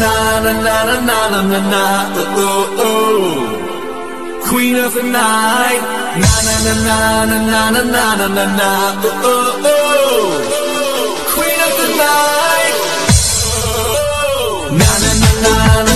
na na na na na na na na oh oh oh Queen of the night na na na na na na na na na na oh oh Queen of the night na na na na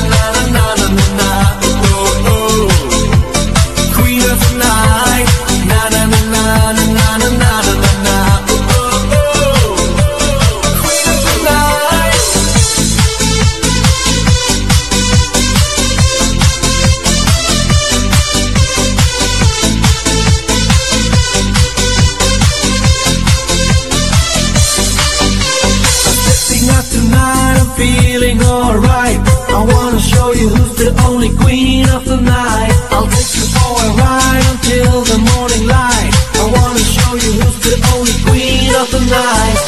night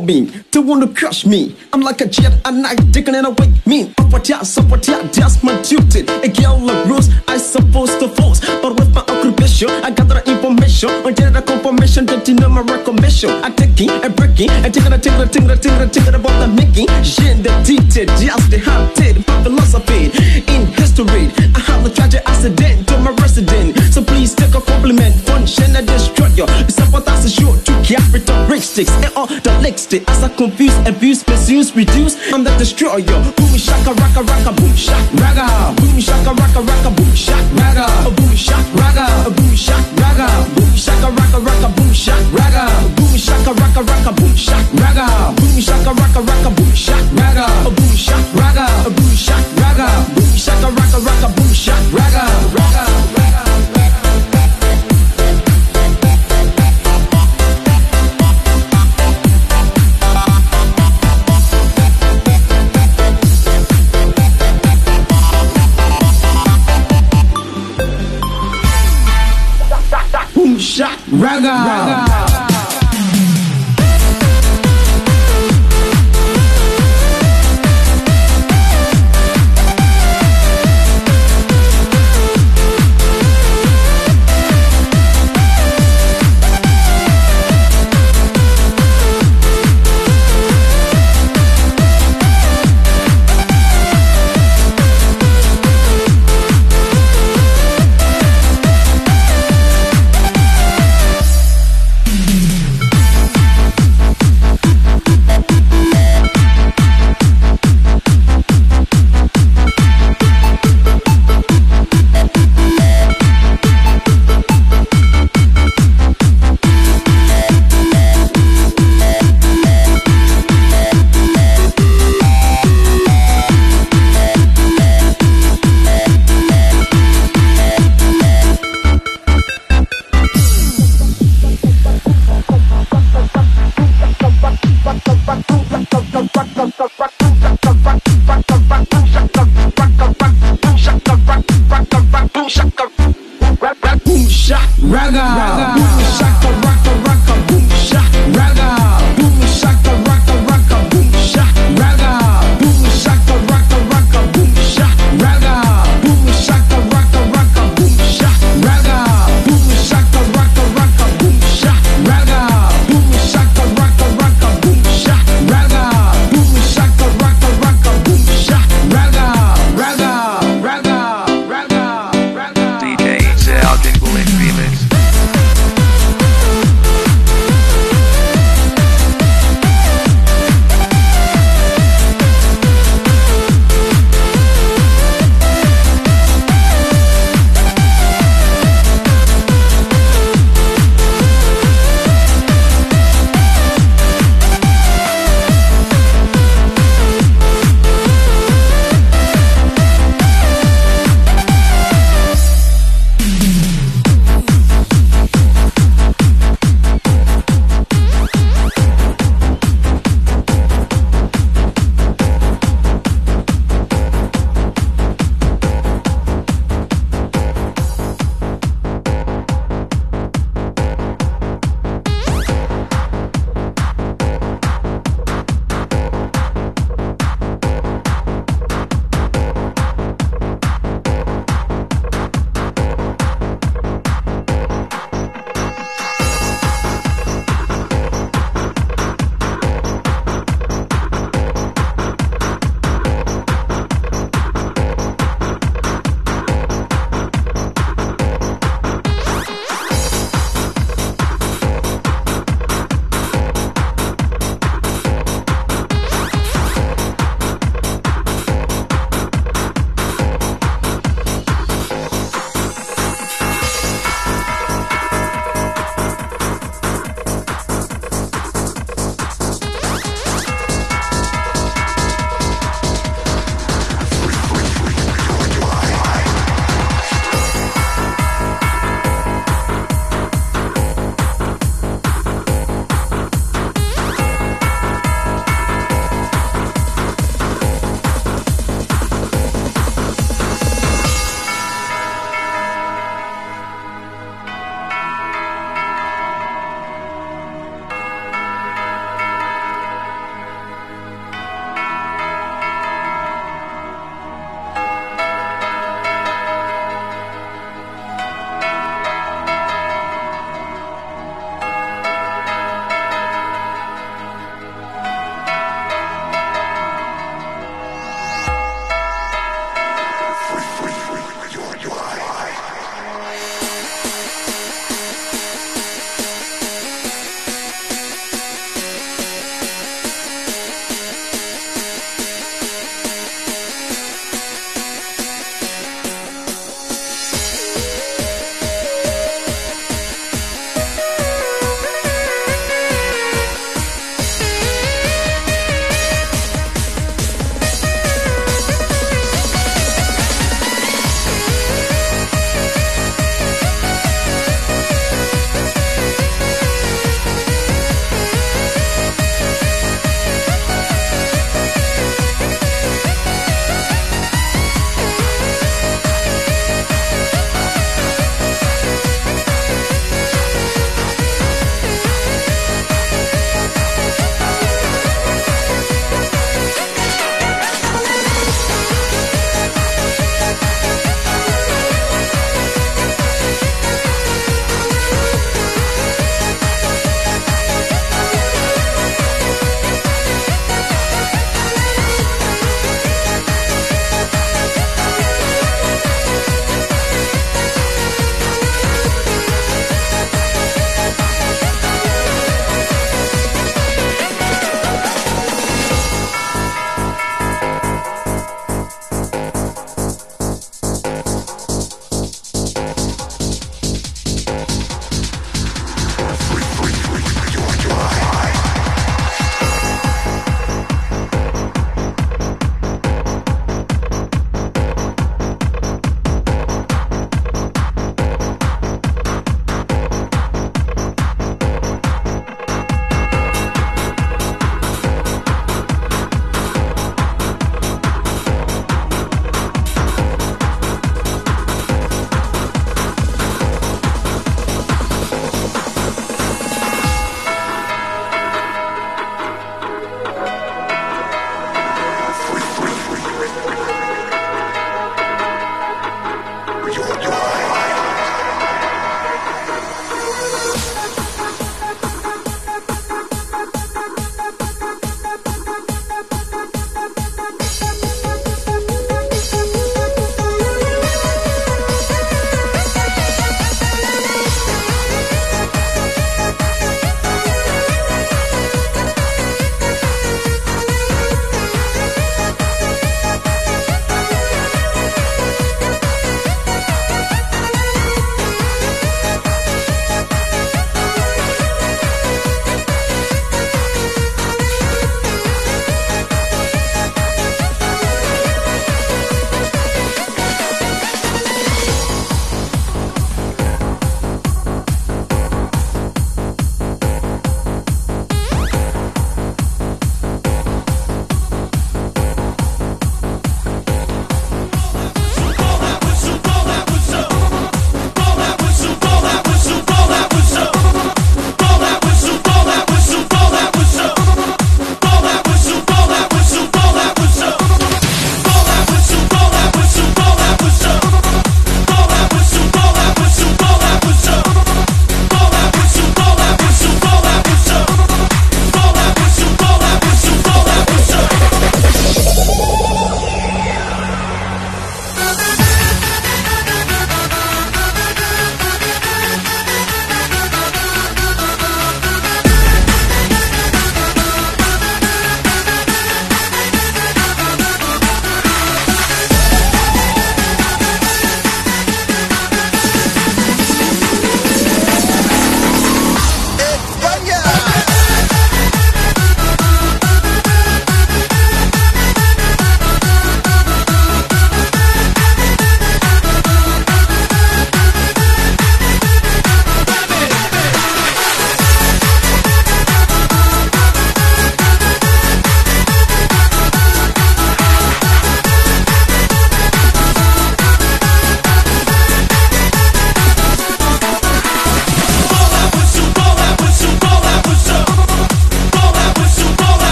me, they wanna crush me. I'm like a jet at night, digging it away. Me, what ya, what ya, that's my duty. A girl like rules, I supposed to force. But with my occupation, I gather information. I get a confirmation that you know my recognition. I take it, I break it, I take it, I take it, I take it, I take it, I take it about the making. Shit, the detail, just the haunted, my philosophy. In history, I have a tragic accident to my resident. Please take a compliment, function, I destroy you. That's a short to characteristics and all the licks as I confuse, abuse, misuse, reduce. I'm the destroyer. Boom shaka raka raka boom shak raga. Boom shaka raka raka boom shak raga. Boom shak raga. Boom shak raga. Boom shaka raka raka boom shak raga. Boom shaka raka raka boom shak raga. Boom shaka raka raka boom shak raga. Boom shak raga. Boom shak raga. Boom shaka raka raka boom shak raga. Raga. shot. Raga. Raga.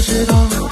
知道